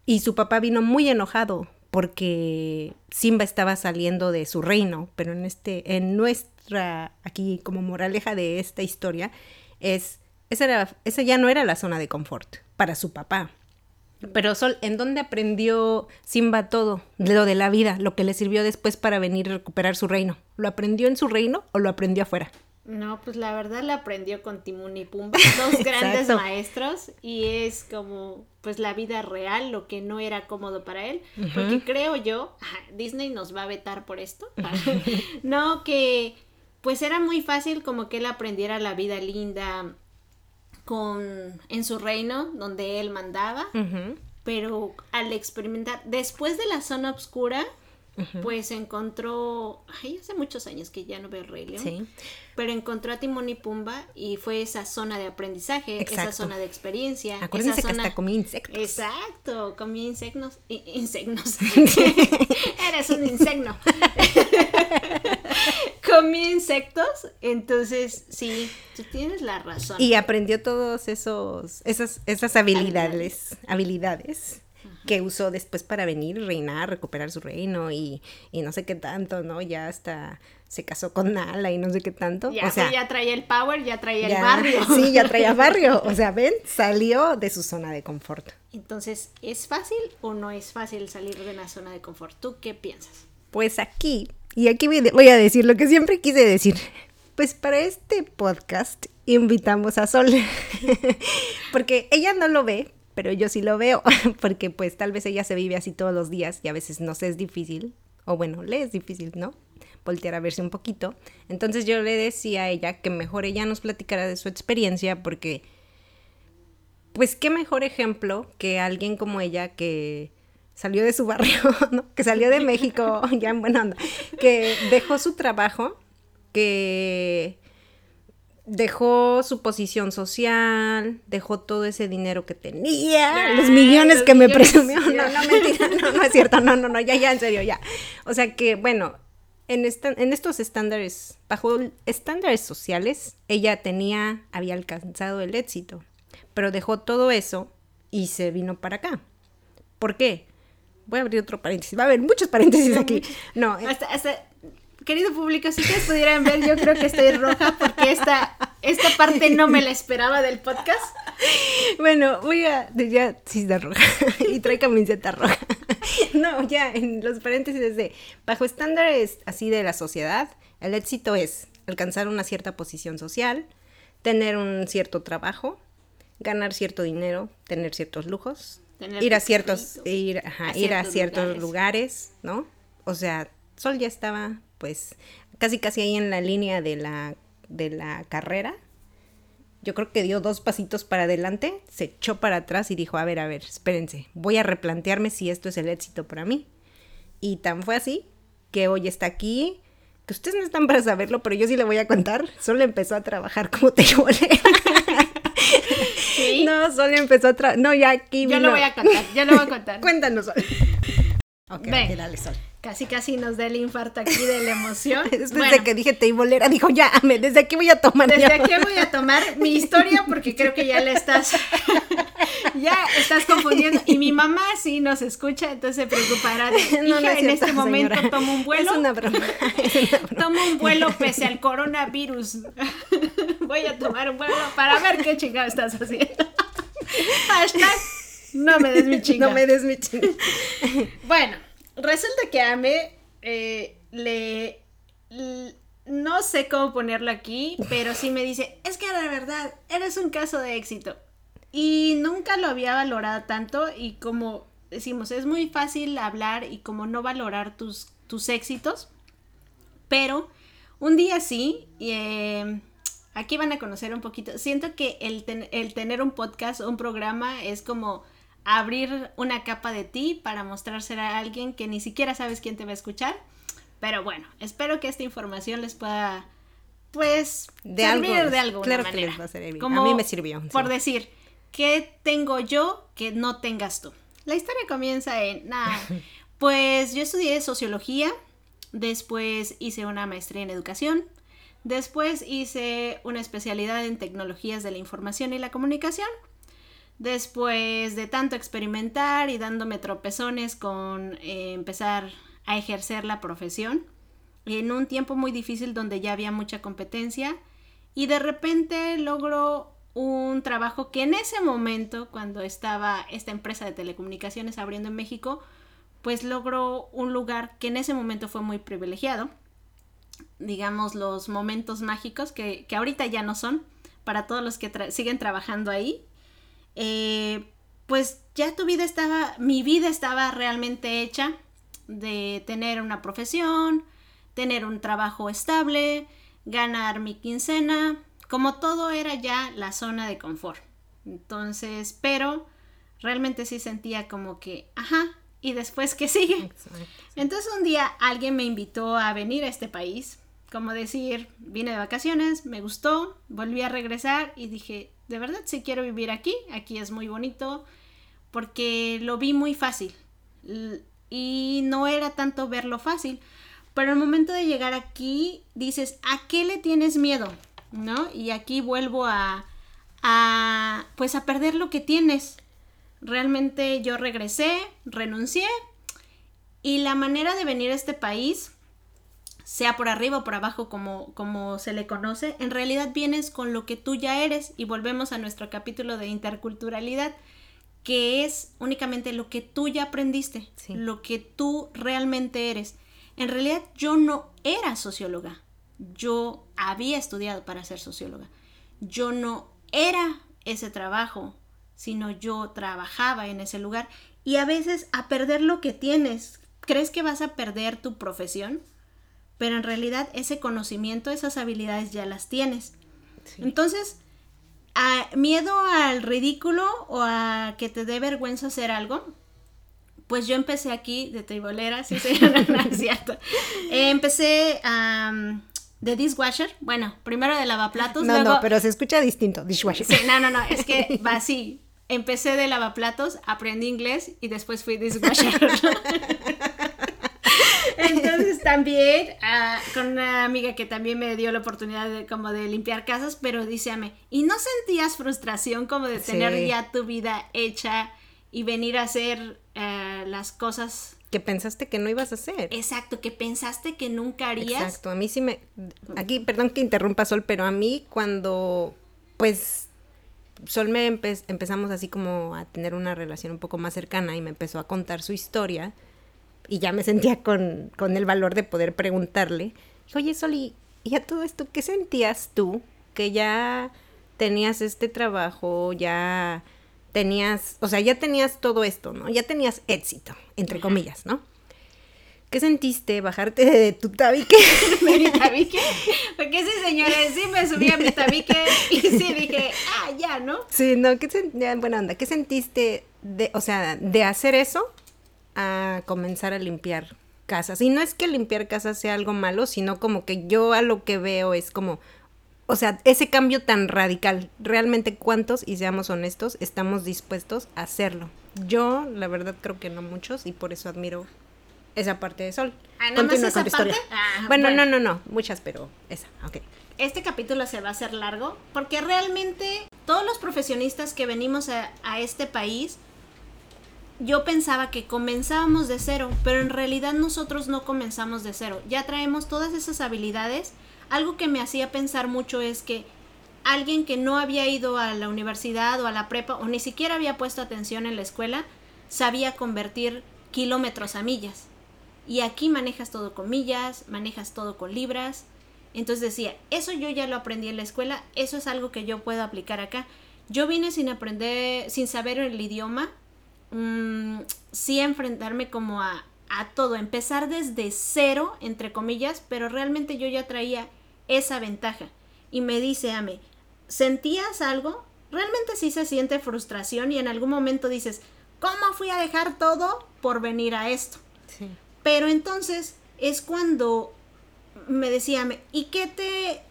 Y su papá vino muy enojado porque Simba estaba saliendo de su reino. Pero en este. En nuestra. Aquí, como moraleja de esta historia. Es. Esa, era, esa ya no era la zona de confort para su papá. Pero Sol, ¿en dónde aprendió Simba todo? Lo de la vida, lo que le sirvió después para venir y recuperar su reino. ¿Lo aprendió en su reino o lo aprendió afuera? No, pues la verdad la aprendió con Timón y Pumba, dos grandes maestros, y es como pues la vida real, lo que no era cómodo para él, porque creo yo, Disney nos va a vetar por esto, no, que pues era muy fácil como que él aprendiera la vida linda con en su reino, donde él mandaba, pero al experimentar, después de la zona oscura, pues encontró, ay, hace muchos años que ya no veo el Rey León, Sí. pero encontró a Timón y Pumba y fue esa zona de aprendizaje, esa zona de experiencia. Acuérdense esa que zona... hasta comí insectos. Exacto, comía insectos. Insectos. Eres un insecno. comí insectos, entonces sí, tú tienes la razón. Y aprendió todos esos, esas, esas habilidades, habilidades que usó después para venir, reinar, recuperar su reino y, y no sé qué tanto, ¿no? Ya hasta se casó con Nala y no sé qué tanto. ya, o sea, ya traía el power, ya traía ya- el barrio. Sí, ya traía barrio. O sea, ven, salió de su zona de confort. Entonces, ¿es fácil o no es fácil salir de una zona de confort? ¿Tú qué piensas? Pues aquí, y aquí voy a decir lo que siempre quise decir. Pues para este podcast invitamos a Sol. Porque ella no lo ve, pero yo sí lo veo. Porque pues tal vez ella se vive así todos los días y a veces no sé, es difícil. O bueno, le es difícil, ¿no? Voltear a verse un poquito. Entonces yo le decía a ella que mejor ella nos platicara de su experiencia porque pues qué mejor ejemplo que alguien como ella que salió de su barrio, ¿no? que salió de México, ya en buena onda, que dejó su trabajo, que dejó su posición social, dejó todo ese dinero que tenía, los millones los que me presumió. No, no, mentira, no, no es cierto, no, no, no, ya, ya, en serio, ya. O sea que, bueno, en, esta- en estos estándares, bajo estándares sociales, ella tenía, había alcanzado el éxito, pero dejó todo eso y se vino para acá. ¿Por qué? Voy a abrir otro paréntesis, va a haber muchos paréntesis aquí. No, Hasta, hasta- querido público, si ustedes pudieran ver, yo creo que estoy roja porque esta, esta parte no me la esperaba del podcast. Bueno, voy a. Ya, sí, está roja. y trae camiseta roja. no, ya, en los paréntesis de. Bajo estándares así de la sociedad, el éxito es alcanzar una cierta posición social, tener un cierto trabajo, ganar cierto dinero, tener ciertos lujos, Tener ir a ciertos. Ir, ajá, a ir a ciertos ciertos lugares. lugares, ¿no? O sea, Sol ya estaba, pues, casi casi ahí en la línea de la, de la carrera yo creo que dio dos pasitos para adelante, se echó para atrás y dijo, a ver, a ver, espérense, voy a replantearme si esto es el éxito para mí. Y tan fue así que hoy está aquí, que ustedes no están para saberlo, pero yo sí le voy a contar, solo empezó a trabajar como tebolera. Sí. No, solo empezó a trabajar, no, ya aquí Yo lo vino. voy a contar, yo lo voy a contar. Cuéntanos, Sol. Ok, Ven. ok, dale, Sol. Casi casi nos da el infarto aquí de la emoción. Después Bueno, de que dije teibolera, dijo, ya, me, desde aquí voy a tomar. Desde ya". aquí voy a tomar mi historia porque creo que ya le estás ya estás confundiendo y mi mamá sí nos escucha, entonces se preocupará de hija, No, no es en cierto, este momento señora. tomo un vuelo. Es una broma. es una broma. Tomo un vuelo pese al coronavirus. Voy a tomar un vuelo para ver qué chingado estás haciendo. Hashtag no me des mi chinga. No me des mi chinga. Bueno, resulta que Ame eh, le, No sé cómo ponerlo aquí, pero sí me dice, es que la verdad, eres un caso de éxito. Y nunca lo había valorado tanto y como decimos, es muy fácil hablar y como no valorar tus, tus éxitos. Pero un día sí, y, eh, aquí van a conocer un poquito. Siento que el, el tener un podcast o un programa es como abrir una capa de ti para mostrársela a alguien que ni siquiera sabes quién te va a escuchar. Pero bueno, espero que esta información les pueda, pues, De servir algo, de alguna claro que les va a servir. Como A mí me sirvió, sí. Por decir, ¿qué tengo yo que no tengas tú? La historia comienza en, nada, pues yo estudié sociología, después hice una maestría en educación, después hice una especialidad en tecnologías de la información y la comunicación, después de tanto experimentar y dándome tropezones con eh, empezar a ejercer la profesión, en un tiempo muy difícil donde ya había mucha competencia y de repente logro un trabajo que en ese momento, cuando estaba esta empresa de telecomunicaciones abriendo en México, pues logró un lugar que en ese momento fue muy privilegiado. Digamos, los momentos mágicos que, que ahorita ya no son para todos los que siguen trabajando ahí. Eh, pues ya tu vida estaba, mi vida estaba realmente hecha de tener una profesión, tener un trabajo estable, ganar mi quincena, como todo era ya la zona de confort. Entonces, pero realmente sí sentía como que, ajá, ¿y después qué sigue? Entonces un día alguien me invitó a venir a este país, como decir, vine de vacaciones, me gustó, volví a regresar y dije, de verdad sí quiero vivir aquí, aquí es muy bonito, porque lo vi muy fácil y no era tanto verlo fácil, pero al momento de llegar aquí dices, ¿a qué le tienes miedo? ¿No? Y aquí vuelvo a, a pues a perder lo que tienes. Realmente yo regresé, renuncié y la manera de venir a este país, sea por arriba o por abajo como, como se le conoce, en realidad vienes con lo que tú ya eres y volvemos a nuestro capítulo de interculturalidad, que es únicamente lo que tú ya aprendiste, Sí. lo que tú realmente eres. En realidad yo no era socióloga, yo había estudiado para ser socióloga, yo no era ese trabajo, sino yo trabajaba en ese lugar y a veces a perder lo que tienes, crees que vas a perder tu profesión, pero en realidad ese conocimiento, esas habilidades ya las tienes. Entonces, a- miedo al ridículo o a que te dé vergüenza hacer algo, pues yo empecé aquí de tribolera, sí, sí, no, no es cierto. Eh, empecé a, de dishwasher. Bueno, primero de lavaplatos, No, luego... no, pero se escucha distinto, dishwasher. Sí, no, no, no, es que va así. Empecé de lavaplatos, aprendí inglés y después fui dishwasher. Entonces también ah, con una amiga que también me dio la oportunidad de como de limpiar casas, pero díceme, ¿y no sentías frustración como de tener Sí. ya tu vida hecha y venir a hacer eh, las cosas Que pensaste que no ibas a hacer. exacto que pensaste que nunca harías? Exacto, a mí sí me... Aquí, perdón que interrumpa Sol, pero a mí cuando, pues, Sol me empe- empezamos así como a tener una relación un poco más cercana y me empezó a contar su historia y ya me sentía con, con el valor de poder preguntarle, oye Sol, ¿y, a todo esto qué sentías tú? Que ya tenías este trabajo, ya tenías, o sea, ya tenías todo esto, ¿no? Ya tenías éxito, entre Ajá. comillas, ¿no? ¿Qué sentiste bajarte de tu tabique? de mi tabique. Porque sí, señores, sí me subí a mi tabique y sí dije, ah, ya, ¿no? Sí, no, ¿qué sen- ya, buena onda, ¿qué sentiste de, o sea, de hacer eso a comenzar a limpiar casas? Y no es que limpiar casas sea algo malo, sino como que yo a lo que veo es como, o sea, ese cambio tan radical, realmente cuántos, y seamos honestos, estamos dispuestos a hacerlo. Yo, la verdad, creo que no muchos, y por eso admiro esa parte de Sol. Ah, ¿nada más Continúa esa con tu historia. Ah, bueno, bueno. no, no, no, muchas, pero esa, ok. Este capítulo se va a hacer largo porque realmente todos los profesionistas que venimos a, a este país, yo pensaba que comenzábamos de cero, pero en realidad nosotros no comenzamos de cero. Ya traemos todas esas habilidades. Algo que me hacía pensar mucho es que alguien que no había ido a la universidad o a la prepa o ni siquiera había puesto atención en la escuela, sabía convertir kilómetros a millas. Y aquí manejas todo con millas, manejas todo con libras. Entonces decía, eso yo ya lo aprendí en la escuela, eso es algo que yo puedo aplicar acá. Yo vine sin aprender, sin saber el idioma, mm, sí enfrentarme como a, a todo, empezar desde cero, entre comillas, pero realmente yo ya traía esa ventaja. Y me dice Ame, ¿sentías algo? Realmente sí se siente frustración y en algún momento dices, ¿cómo fui a dejar todo por venir a esto? Sí. Pero entonces es cuando me decía, me- ¿y qué te,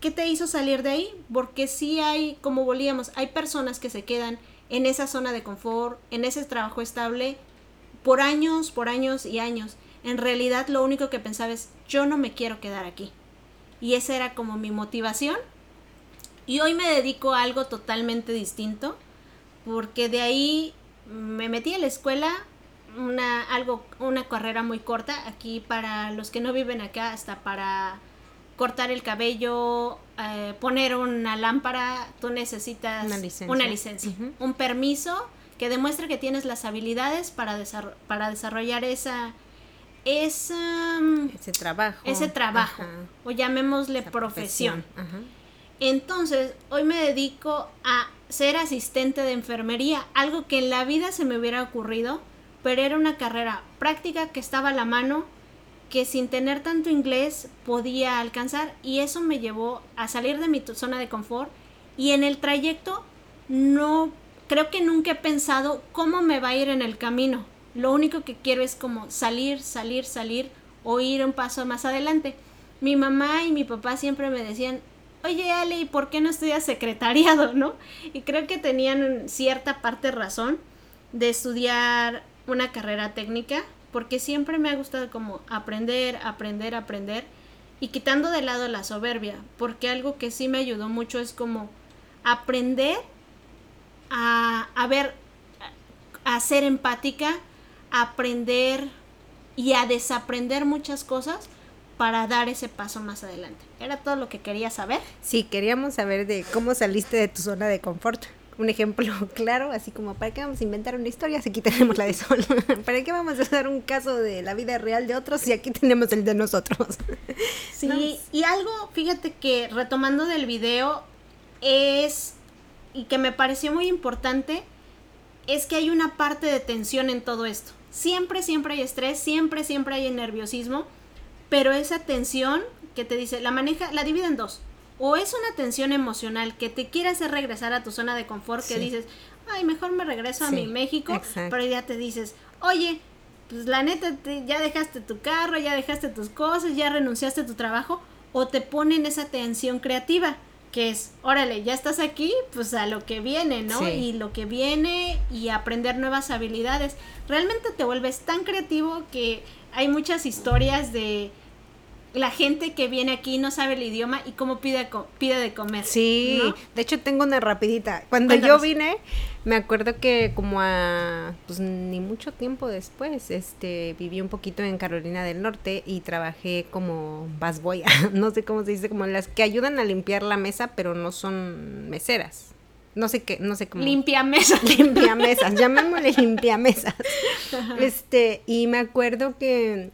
qué te hizo salir de ahí? Porque sí hay, como volvíamos, hay personas que se quedan en esa zona de confort, en ese trabajo estable, por años, por años y años. En realidad lo único que pensaba es, yo no me quiero quedar aquí. Y esa era como mi motivación. Y hoy me dedico a algo totalmente distinto, porque de ahí me metí a la escuela, una, algo, una carrera muy corta, aquí para los que no viven acá, hasta para cortar el cabello, eh, poner una lámpara, tú necesitas Una licencia. una licencia, Ujú. un permiso que demuestre que tienes las habilidades para, desarro- para desarrollar esa, esa, mm, Ese trabajo. ese trabajo, Ajá, o llamémosle esa profesión. Ajá. Entonces, hoy me dedico a ser asistente de enfermería, algo que en la vida se me hubiera ocurrido, pero era una carrera práctica que estaba a la mano, que sin tener tanto inglés podía alcanzar y eso me llevó a salir de mi zona de confort y en el trayecto no creo que nunca he pensado cómo me va a ir en el camino. Lo único que quiero es como salir, salir, salir o ir un paso más adelante. Mi mamá y mi papá siempre me decían, oye Ale, ¿y por qué no estudias secretariado, no? Y creo que tenían cierta parte razón de estudiar una carrera técnica, porque siempre me ha gustado como aprender, aprender, aprender, y quitando de lado la soberbia, porque algo que sí me ayudó mucho es como aprender a, a ver, a ser empática, aprender y a desaprender muchas cosas para dar ese paso más adelante. Era todo lo que quería saber. Sí, queríamos saber de cómo saliste de tu zona de confort. Un ejemplo claro, así como, ¿para qué vamos a inventar una historia si aquí tenemos la de Sol? ¿Para qué vamos a hacer un caso de la vida real de otros si aquí tenemos el de nosotros? Sí, No. y algo, fíjate que retomando del video, es, y que me pareció muy importante, es que hay una parte de tensión en todo esto. Siempre, siempre hay estrés, siempre, siempre hay nerviosismo, pero esa tensión que te dice, la maneja, la divide en dos. O es una tensión emocional que te quiere hacer regresar a tu zona de confort, que Sí. dices, ay, mejor me regreso a Sí, mi México, exacto. pero ya te dices, oye, pues la neta, te- ya dejaste tu carro, ya dejaste tus cosas, ya renunciaste a tu trabajo. o te ponen esa tensión creativa que es, órale, ya estás aquí, pues a lo que viene, ¿no? Sí. Y lo que viene y aprender nuevas habilidades. Realmente te vuelves tan creativo que hay muchas historias de la gente que viene aquí no sabe el idioma y cómo pide, pide de comer. Sí, ¿no? de hecho tengo una rapidita. Cuando Cuéntanos. yo vine, me acuerdo que como a, pues ni mucho tiempo después, este, viví un poquito en Carolina del Norte y trabajé como busboy, no sé cómo se dice, como las que ayudan a limpiar la mesa, pero no son meseras. No sé qué, no sé cómo. Limpia mesa. limpia mesas, llamémosle limpia mesas. Este, y me acuerdo que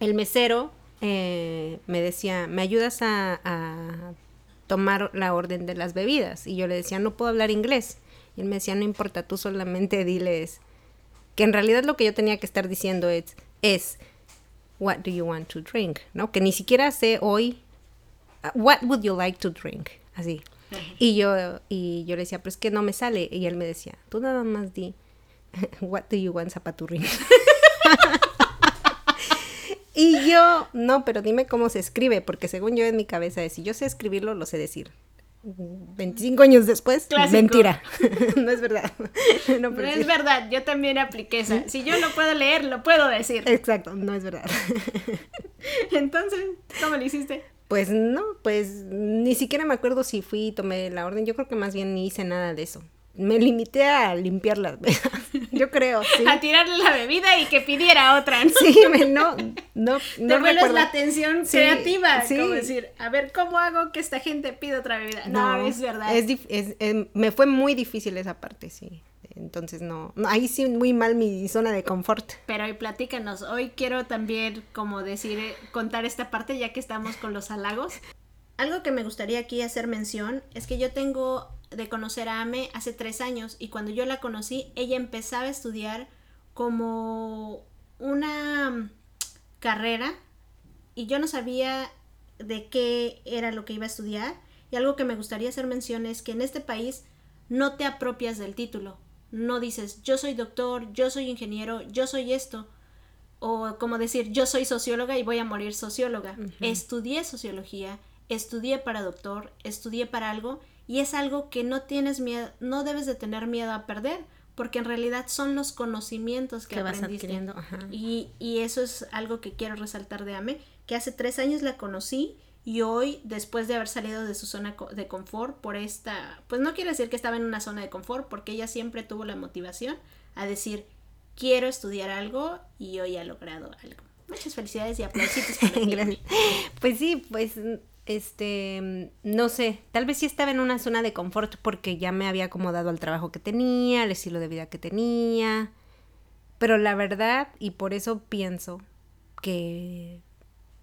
el mesero eh, me decía, ¿me ayudas a, tomar la orden de las bebidas? Y yo le decía, no puedo hablar inglés. Y él me decía, no importa, tú solamente diles que en realidad lo que yo tenía que estar diciendo es, es what do you want to drink? ¿No? Que ni siquiera sé hoy, uh, what would you like to drink? Así. Y yo, y yo le decía, pero es que no me sale. Y él me decía, tú nada más di, what do you want zapaturrín? y yo, no, pero dime cómo se escribe, porque según yo en mi cabeza es, si yo sé escribirlo, lo sé decir. 25 años después, Clásico. mentira. no es verdad. no, es verdad, yo también apliqué esa. Si yo lo puedo leer, lo puedo decir. Exacto, no es verdad. Entonces, ¿cómo lo hiciste? Pues no, pues ni siquiera me acuerdo si fui y tomé la orden. Yo creo que más bien ni hice nada de eso. Me limité a limpiar las mesas. Yo creo, sí. A tirarle la bebida y que pidiera otra. ¿no? Sí, me- no, no, Te no recuerdo. la atención Sí, creativa, sí. como decir, a ver, ¿cómo hago que esta gente pida otra bebida? No, es verdad. Es, dif- es- em, me fue muy difícil esa parte, sí. Entonces no, no, ahí sí muy mal mi zona de confort. Pero hoy platícanos, hoy quiero también como decir, eh, contar esta parte ya que estamos con los halagos. Algo que me gustaría aquí hacer mención es que yo tengo de conocer a Ame hace tres años y cuando yo la conocí ella empezaba a estudiar como una carrera y yo no sabía de qué era lo que iba a estudiar y algo que me gustaría hacer mención es que en este país no te apropias del título, no dices yo soy doctor, yo soy ingeniero, yo soy esto o como decir yo soy socióloga y voy a morir socióloga. Estudié sociología, estudié para doctor, estudié para algo y es algo que no tienes miedo, no debes de tener miedo a perder porque en realidad son los conocimientos que, Que vas aprendiste. adquiriendo, ajá. Y, y eso es algo que quiero resaltar de Ame, que hace tres años la conocí y hoy, después de haber salido de su zona de confort por esta, pues no quiero decir que estaba en una zona de confort, porque ella siempre tuvo la motivación a decir, quiero estudiar algo y hoy ha logrado algo. Muchas felicidades y aplausitos. Pues sí, pues este, no sé, tal vez sí estaba en una zona de confort porque ya me había acomodado al trabajo que tenía, al estilo de vida que tenía, pero la verdad, y por eso pienso que,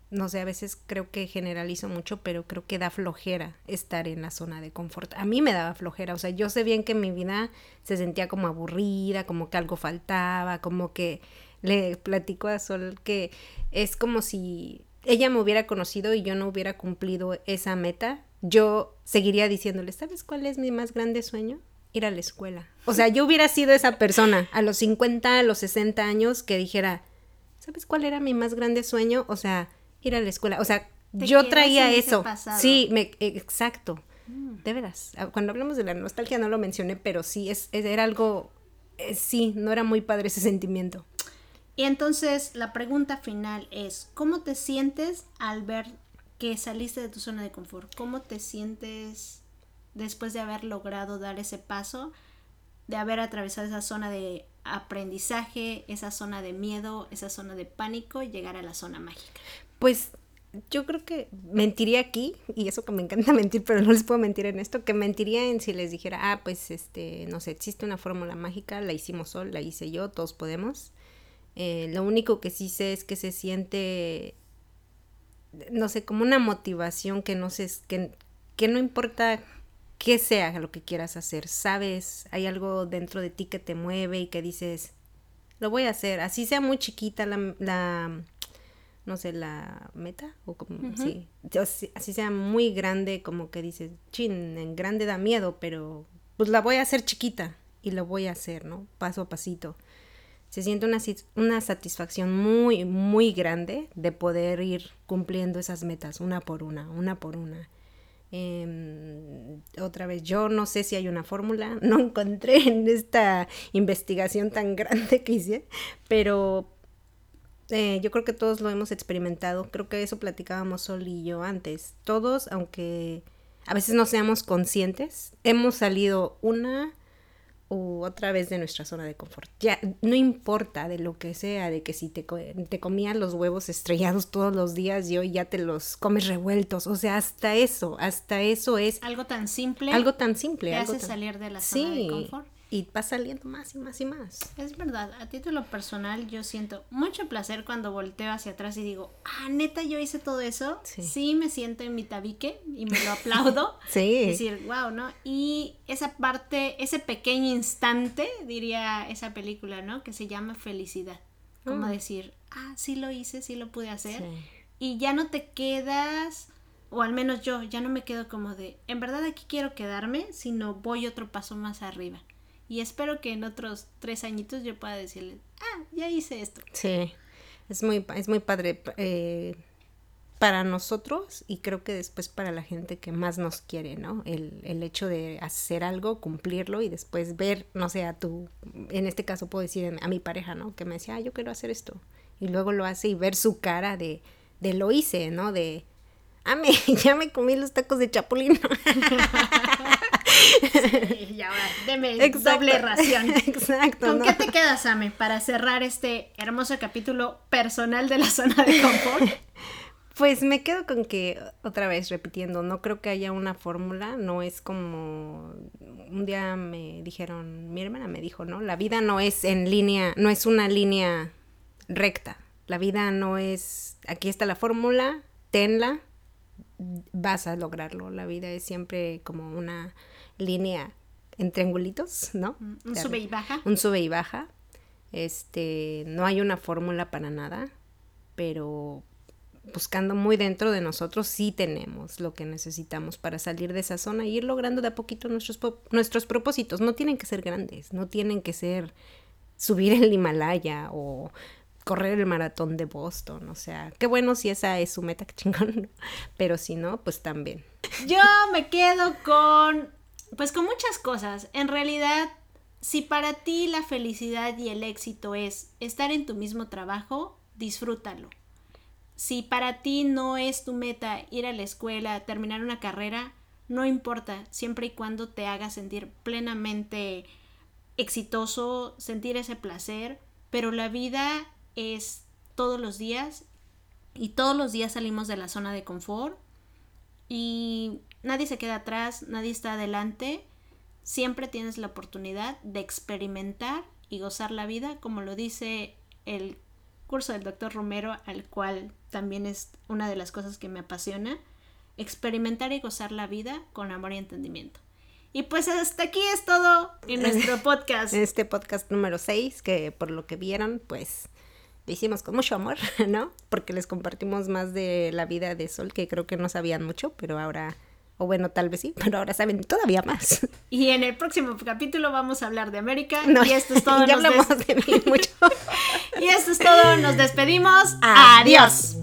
no sé, a veces creo que generalizo mucho, pero creo que da flojera estar en la zona de confort. A mí me daba flojera, o sea, yo sé bien que mi vida se sentía como aburrida, como que algo faltaba, como que le platico a Sol que es como si ella me hubiera conocido y yo no hubiera cumplido esa meta, yo seguiría diciéndole, ¿sabes cuál es mi más grande sueño? Ir a la escuela. O sea, yo hubiera sido esa persona a los 50, a los 60 años que dijera, ¿sabes cuál era mi más grande sueño? O sea, ir a la escuela. O sea, Te yo traía eso. Sí, me, eh, exacto. De veras. Ah, Cuando hablamos de la nostalgia no lo mencioné, pero sí, es, es- era algo, eh, sí, no era muy padre ese sentimiento. Y entonces la pregunta final es, ¿cómo te sientes al ver que saliste de tu zona de confort? ¿Cómo te sientes después de haber logrado dar ese paso, de haber atravesado esa zona de aprendizaje, esa zona de miedo, esa zona de pánico, llegar a la zona mágica? Pues yo creo que mentiría aquí, y eso que me encanta mentir, pero no les puedo mentir en esto, que mentiría en si les dijera, ah, pues este, no sé, existe una fórmula mágica, la hicimos Sol, la hice yo, todos podemos. Eh, lo único que sí sé es que se siente, no sé, como una motivación que no sé, que, que no importa qué sea lo que quieras hacer, sabes, hay algo dentro de ti que te mueve y que dices, lo voy a hacer, así sea muy chiquita la, la no sé, la meta, o como, sí, así sea muy grande, como que dices, chin, en grande da miedo, pero pues la voy a hacer chiquita y lo voy a hacer, ¿no? Paso a pasito. Se siente una, una satisfacción muy, muy grande de poder ir cumpliendo esas metas una por una, una por una. Em, otra vez, yo no sé si hay una fórmula, no encontré en esta investigación tan grande que hice, pero eh, yo creo que todos lo hemos experimentado, creo que eso platicábamos Sol y yo antes. Todos, aunque a veces no seamos conscientes, hemos salido una u otra vez de nuestra zona de confort. Ya, no importa de lo que sea, de que si te, te comías los huevos estrellados todos los días y hoy ya te los comes revueltos. O sea, hasta eso, hasta eso es Algo tan simple algo tan simple. te algo hace tan- salir de la zona de confort. Y va saliendo más y más y más. Es verdad, a título personal yo siento mucho placer cuando volteo hacia atrás y digo, ah, neta, yo hice todo eso. Sí. Sí, me siento en mi tabique y me lo aplaudo. Sí. Decir, wow, ¿no? Y esa parte, ese pequeño instante, diría esa película, ¿no? Que se llama felicidad. Como Mm. decir, ah, sí lo hice, sí lo pude hacer. Sí. Y ya no te quedas, o al menos yo, ya no me quedo como de, en verdad aquí quiero quedarme, sino voy otro paso más arriba. Y espero que en otros tres añitos yo pueda decirles, ah, ya hice esto. Sí, es muy, es muy padre eh, para nosotros y creo que después para la gente que más nos quiere, ¿no? El, el hecho de hacer algo, cumplirlo y después ver, no sé, a tu, en este caso puedo decir a mi pareja, ¿no? Que me decía, ah, yo quiero hacer esto. Y luego lo hace y ver su cara de, de lo hice, ¿no? De, ah, me, ya me comí los tacos de chapulín. y ahora, deme Exacto. doble ración. Exacto. ¿Con ¿no? qué te quedas, Ame, para cerrar este hermoso capítulo personal de la zona de confort? Pues me quedo con que, otra vez repitiendo, no creo que haya una fórmula, no es como un día me dijeron, mi hermana me dijo, ¿no? La vida no es en línea, no es una línea recta, la vida no es, aquí está la fórmula, tenla, vas a lograrlo, la vida es siempre como una línea en triangulitos, ¿no? Un O sea, sube y baja. un sube y baja. Este, no hay una fórmula para nada, pero buscando muy dentro de nosotros sí tenemos lo que necesitamos para salir de esa zona y ir logrando de a poquito nuestros nuestros propósitos. No tienen que ser grandes, no tienen que ser subir el Himalaya o correr el maratón de Boston, o sea, qué bueno si esa es su meta, qué chingón, pero si no, pues también. Yo me quedo con, pues con muchas cosas. En realidad, si para ti la felicidad y el éxito es estar en tu mismo trabajo, disfrútalo. Si para ti no es tu meta ir a la escuela, terminar una carrera, no importa, siempre y cuando te haga sentir plenamente exitoso, sentir ese placer, pero la vida es todos los días y todos los días salimos de la zona de confort y nadie se queda atrás, nadie está adelante. Siempre tienes la oportunidad de experimentar y gozar la vida, como lo dice el curso del doctor Romero, al cual también es una de las cosas que me apasiona, experimentar y gozar la vida con amor y entendimiento. Y pues hasta aquí es todo en nuestro podcast. Este podcast número 6, que por lo que vieron, pues lo hicimos con mucho amor, ¿no? Porque les compartimos más de la vida de Sol, que creo que no sabían mucho, pero ahora, o bueno, tal vez sí, pero ahora saben todavía más. Y en el próximo capítulo vamos a hablar de América. No, y esto es todo. ya nos hablamos de mí mucho. Y esto es todo. Nos despedimos. Adiós.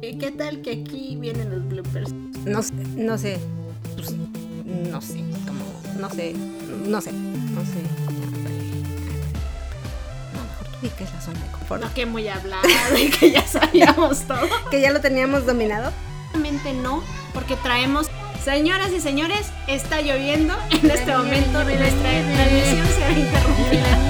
¿Y qué tal que aquí vienen los bloopers? No, sé- no sé, pues, no sé, como, no sé, no sé, no sé y qué es la zona de confort. No, que muy hablado y que ya sabíamos todo. que ya lo teníamos dominado. Realmente no, porque traemos. Señoras y señores, está lloviendo. En este momento nuestra transmisión se ha interrumpido.